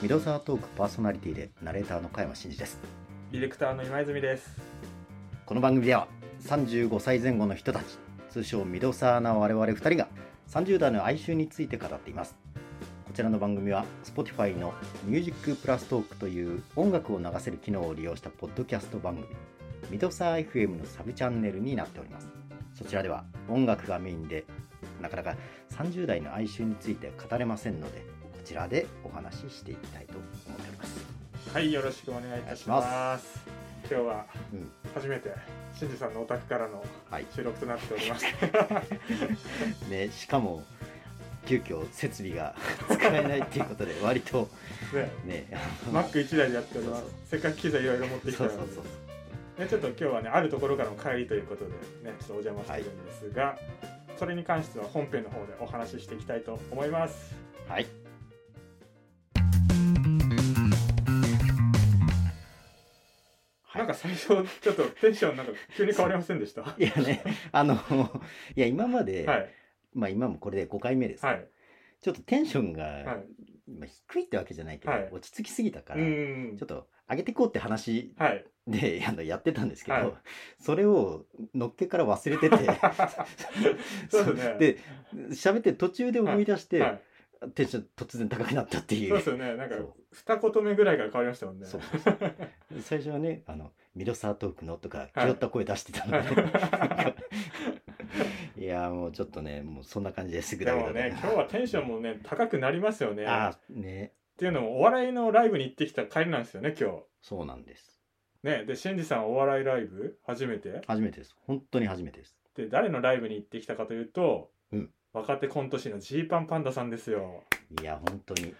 ミドサートークパーソナリティでナレーターの加山真司です。ディレクターの今泉です。この番組では35歳前後の人たち通称ミドサーな我々2人が30代の哀愁について語っています。こちらの番組は Spotify のミュージックプラストークという音楽を流せる機能を利用したポッドキャスト番組ミドサー FM のサブチャンネルになっております。そちらでは音楽がメインでなかなか30代の哀愁について語れませんのでこちらでお話ししていきたいと思っております。はい、よろしくお願いいたします。今日はうん。初めてしんじさんのお宅からのはい。収録となっております。ね、しかも急遽設備が 使えないっていうことで割とね、ねマック1台でやっております。せっかく機材いろいろ持ってきたのでそうそうそう、ね、ちょっと今日はね、あるところからの帰りということでね、ちょっとお邪魔してるんですが、それに関しては本編の方でお話ししていきたいと思います。はい。はい。なんか最初ちょっとテンションなんか急に変わりませんでした？は いやねあのいや今まで、い。まあ今もこれで5回目です。はい。ちょっとテンションが、はい。まあ、低いってわけじゃないけど、はい。落ち着きすぎたかうら、ん。ちょっと上げていこうって話はい。で やってたんですけど、はい。それをのっけから忘れてて。そうですね。で喋って途中で思い出して、はい。テンション突然高くなったっていう。そうですよね。なんかそう。二言目ぐらいから変わりましたもんね。そう。最初はね、あの、ミドサートークのとか、はい。気負った声出してたので、は いや、もうちょっとね、もうそんな感じですぐでもだけどね、今日はテンションもね、高くなりますよね。ああ、ね、っていうのも、お笑いのライブに行ってきた帰りなんですよね、今そうなんです。日。ね、で、しんじさんお笑いライブ？初めて？初めてです。本当に初めてです。で、誰のライブに行ってきたかというと、うん若手コント師のジーパンパンダさんですよ。いや、本当に。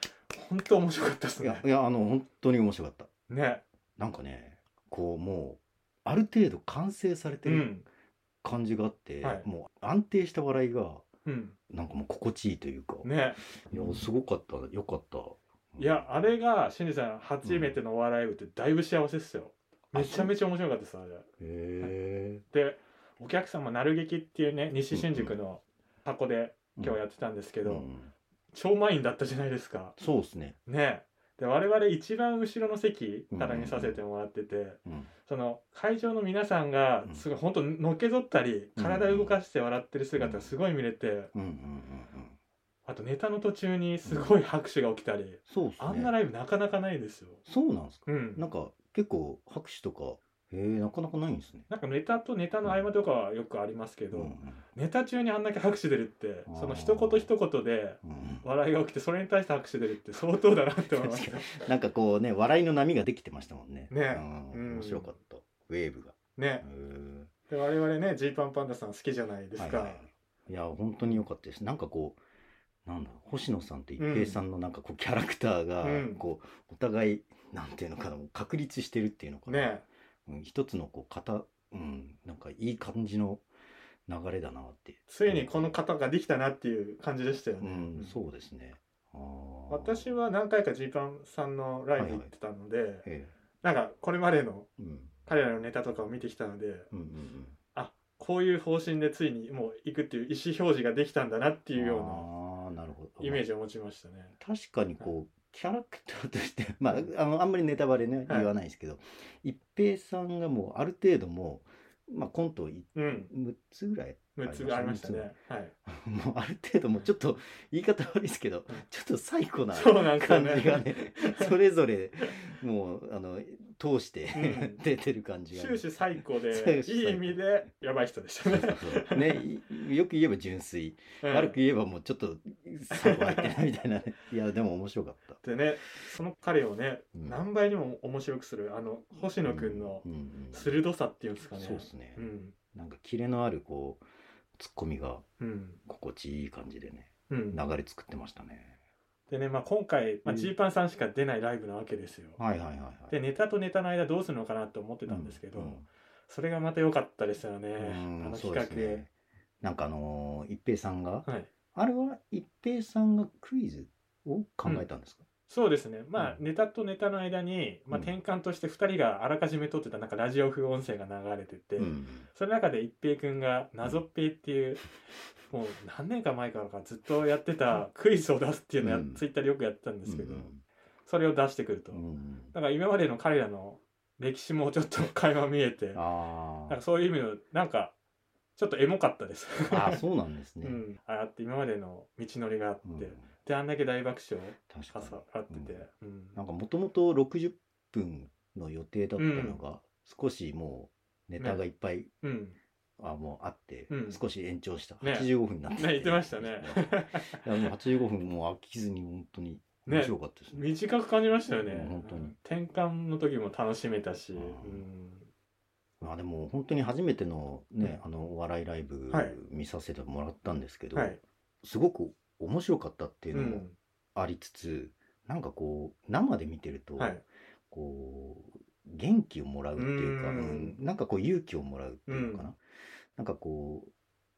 本当面白かったですいやね、。いやあの、本当に面白かった。ね。なんかね、こう、もう、ある程度完成されてるうん。感じがあって、はいもう安定した笑いが、うん。なんかもう心地いいというか、ね。いや、すごかった、よかった。いや、あれが、しんじさん初めてのお笑いライブってだいぶ幸せですよ。めちゃめちゃ面白かったです、あれ。へえ。でお客様なる劇っていうね西新宿の箱で今日やってたんですけど、うん超満員だったじゃないですかそうですね。ねで我々一番後ろの席から見させてもらってて、うんその会場の皆さんがうんすごい本当のけぞったりうん体動かして笑ってる姿がすごい見れて、うんうんうんうん。あとネタの途中にすごい拍手が起きたり、そうっすね。あんなライブなかなかないですよ。そうなんですか？うん、なんか結構拍手とか、へえ、なかなかないんですね。なんかネタとネタの合間とかはよくありますけど、うんネタ中にあんだけ拍手出るってあーその一言一言でうんうん笑いが起きてそれに対して拍手出るって相当だなって思いましたなんかこうね、笑いの波ができてましたもんね。ねうんうん面白かった。ウェーブが。ねへで我々ねジーパンパンダさん好きじゃないですか、えはいはいいや、本当に良かったです。なんかこう、なんだ星野さんと一平さんのなんかこう、キャラクターがうん、こう、お互い、なんていうのかな、確立してるっていうのかな。ね。うん一つのこう、型、うん、なんかいい感じの流れだなって。ついにこの方ができたなっていう感じでしたよね、うん、そうですね。私は何回かジーパンさんのライブ行ってたので、えなんかこれまでの彼らのネタとかを見てきたのでうんうんあこういう方針でついにもう行くっていう意思表示ができたんだなってうん。いうようああ、なるほど。なイメージを持ちましたね。確かにこう、キャラクターとして、まあ、あの、あんまりネタバレね、はい。言わないですけど、一平さんがもう、ある程度もう、まあ、コントいうん。6つぐらい6つありましたね。はい。もうある程度もうちょっと言い方悪いですけど、ちょっと最古なそうなんですよ感ね。じがね、それぞれもうあの通して、うん。出てる感じが、終始最高でいい意味でやばい人でしたね。ね、いよく言えば純粋、うん。悪く言えばもうちょっと入ってないみたいなね。いや、でも面白かった。でねその彼をね、うん何倍にも面白くするあの星野くんのうんうん鋭さっていうんですかね。そうですねう。んなんかキレのあるこうツッコミがうん心地いい感じでね、うん、流れ作ってましたね。でね、まあ、今回、まあ、うんジーパンさんしか出ないライブなわけですよ。はいはいはいはい。でネタとネタの間どうするのかなと思ってたんですけど、うんそれがまた良かったですよね、うんあの企画。ね。なんかあのー一平さんが、はい、あれは一平さんがクイズを考えたんですか、そうですね。まあ、うん。ネタとネタの間に、まあ、うん。転換として2人があらかじめ撮ってたなんかラジオ風音声が流れてて、うん。その中で一平君が「謎っぺい」っていう、もう何年か前からかずっとやってたクイズを出すっていうのをや、うん。ツイッターでよくやってたんですけど、うん。それを出してくると、うん。だから今までの彼らの歴史もちょっと 垣間見えてあなんかそういう意味のなんかちょっとエモかったです。ーあーそうなんですね、うん、あって今までの道のりがあって、うん。であんだけ大爆笑確かに。重なってて、うん。なんかもともと60分の予定だったのが、少しもうネタがいっぱい、うん。あもうあって、うん。少し延長した。ね。85分になって、ね言ってましたね。いやもう85分もう飽きずに本当に面白かったですね。短く感じましたよね、うん本当に。転換の時も楽しめたし、ううんんまあでも本当に初めてのね、うん。あのお笑いライブはい。見させてもらったんですけど、はい、すごく面白かったっていううのもん。ありつつ、なんかこう生で見てると、はい、こう元気をもらうっていうか、うん。うん。なんかこう勇気をもらうっていうのかな、うん。なんかこう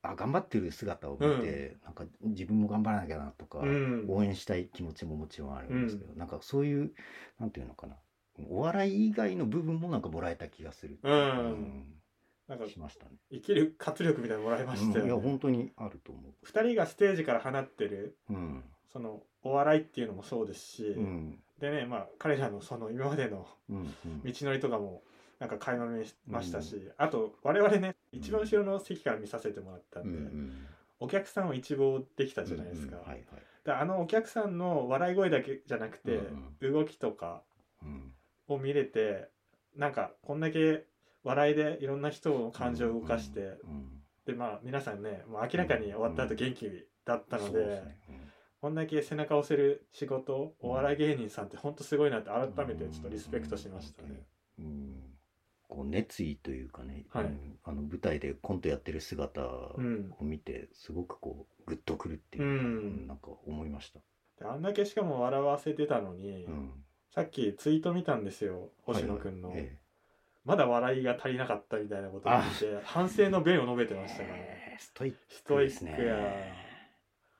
あ頑張ってる姿を見て、なんか自分も頑張らなきゃなとか、うん。応援したい気持ちももちろんあるんですけど、なんかそういうなんていうのかなお笑い以外の部分もなんかもらえた気がする、うんなんかしましたね。生きる活力みたいなのもらいましたよね、うんいや本当にあると思2人がステージから放ってるう。うん。そのお笑いっていうのもそうですし、うん。でねまあ彼らのその今までのうん。うん道のりとかもなんか垣間見ましたし、あと我々ね一番後ろの席から見させてもらったんで、うんうんお客さんを一望できたじゃないですか、うんうんはいはい。であのお客さんの笑い声だけじゃなくて、動きとかうんを見れてなんかこんだけ笑いでいろんな人の感情を動かして、うんでまあ皆さんねもう明らかに終わった後元気だったので,、こんだけ背中を押せる仕事お笑い芸人さんって本当すごいなって改めてちょっとリスペクトしましたね。こう熱意というかね、はい。うん。あの舞台でコントやってる姿うん。を見てすごくこうグッとくるっていうか、うん。なんか思いました。であんだけしかも笑わせてたのに、うんさっきツイート見たんですよ星野くんの、はいはい。えまだ笑いが足りなかったみたいなことを言って反省の弁を述べてましたから。ね えストイックですね。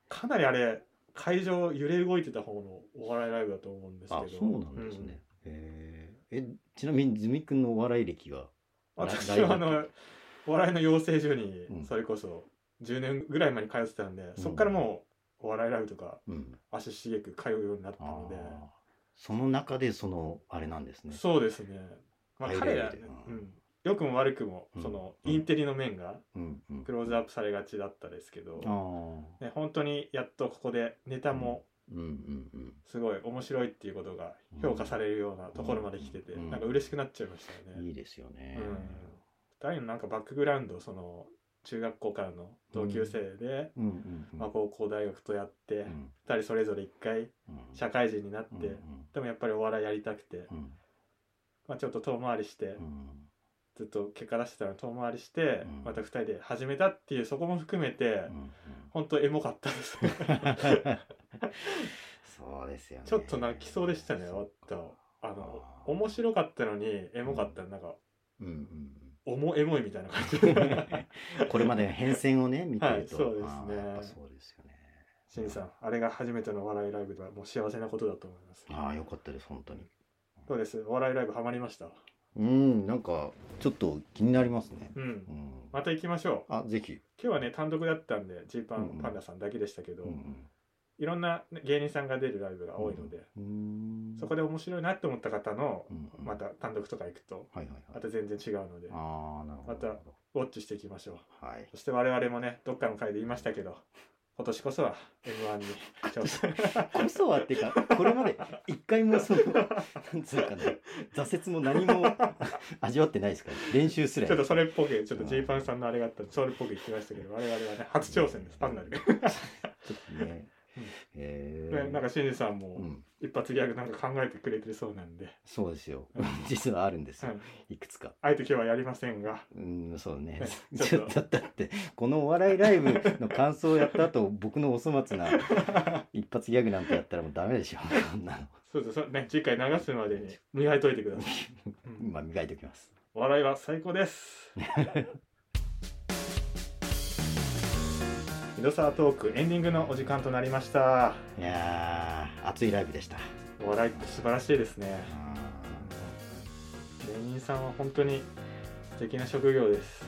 かなりあれ会場揺れ動いてた方のお笑いライブだと思うんですけど。あそうなんですね。えーえちなみにズミ君のお笑い歴は？うん。私はあのお笑いの養成所にうん。それこそ10年ぐらい前に通ってたんで、そっからもうお笑いライブとかうん、足しげく通うようになったあので。ーその中でそのあれなんですね。そうですね、まあ、彼ら、レベルでうん、良くも悪くもうんそのうん。インテリの面がうんうん、クローズアップされがちだったですけど、あー。ね、本当にやっとここでネタもうん。うんうんすごい面白いっていうことが評価されるようなところまで来てて、うん。なんか嬉しくなっちゃいましたよね。いいですよね。うん、二人のなんかバックグラウンドその中学校からの同級生で、うん。うん。うん。まあ、高校大学とやって、うん。二人それぞれ一回うん。社会人になって、うん。でもやっぱりお笑いやりたくて、うん。まあ、ちょっと遠回りして、うん。ずっと結果出してたのに遠回りして、うん。また二人で始めたっていうそこも含めて、うん。本当エモかったです。そうですよね。ちょっと泣きそうでしたね終わったあの面白かったのにエモかったなんかうんうん重エモいみたいな感じ。う んこれまでの変遷をね見てると、はいそうですね。そうですよね。しんさんあれが初めてのお笑いライブではもう幸せなことだと思います。ああよかったです本当に。どうです。お笑いライブハマりました？うんなんかちょっと気になりますね。うん。うん、また行きましょう。あぜひ。今日はね単独だったんでジーパンパンダさんだけでしたけど、うんうんいろんなね芸人さんが出るライブが多いので、うん。そこで面白いなって思った方のまた単独とか行くと。また全然違うのでああなるほど。またウォッチしていきましょう。どはい。そして我々もねどっかの回で言いましたけど今年こそは m 1に挑戦。こそはっていうかこれまで一回もそのなんつうかね挫折も何も 味わってないですから、練習すらちょっとそれっぽくちょっとジーパンさんのあれがあったんでそれっぽく言ってましたけど我々はね初挑戦です単なる、ちょっとね、なんかしんじさんもうん、一発ギャグなんか考えてくれてるそうなんで、そうですよ。うん。実はあるんですよ。うん、いくつか。あえて今日はやりませんが。うんそうね。ね ちちょっとだってこのお笑いライブの感想をやった後僕のお粗末な 一発ギャグなんてやったらもうダメでしょ。こんなの。そうです。ね次回流すまでに磨いといてください、うん。今磨いておきます。お笑いは最高です広沢トークエンディングのお時間となりました。いやー熱いライブでした。お笑いって素晴らしいですね。芸人さんは本当に素敵な職業です。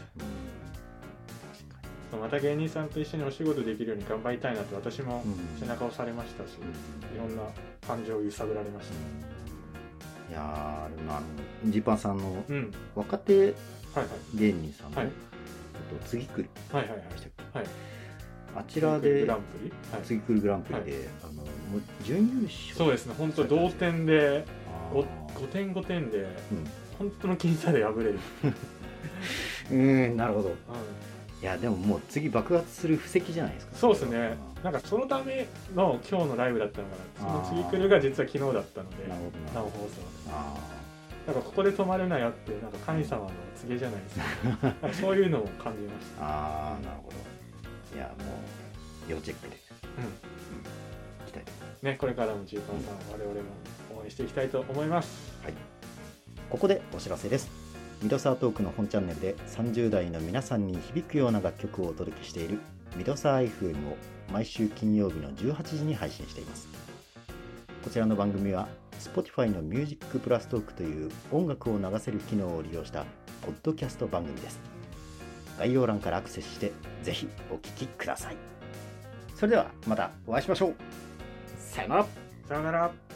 また芸人さんと一緒にお仕事できるように頑張りたいなと私も背中を押されましたし、いろんな感情を揺さぶられました、いやーでもあのジーパンさんのうん。若手はいはい。芸人さんの、はい。えっと次来るはいはいはい。はいあちらで次来るグランプリで、あのもう準優勝。そうですね。本当同点であー。5, 点5点でうん。本当の僅差で敗れる、うんなるほど。うんいやでももう次爆発する布石じゃないですか。そうですね。なんかそのための今日のライブだったのかなその次来るが実は昨日だったのでなるほどな生放送あなんかここで止まるなよってなんか神様の告げじゃないですか。そういうのを感じましーあーなるほどいやもう要チェックで、うん。うん、いきたい。と思いますたねこれからもジーパンさん我々も応援していきたいと思います。はい、ここでお知らせです。ミドサートークの本チャンネルで30代の皆さんに響くような楽曲をお届けしているミドサー FM を毎週金曜日の18時に配信しています。こちらの番組は Spotify の Music プラストークという音楽を流せる機能を利用したポッドキャスト番組です。概要欄からアクセスしてぜひお聴きください。それではまたお会いしましょう。さよなら。さよなら。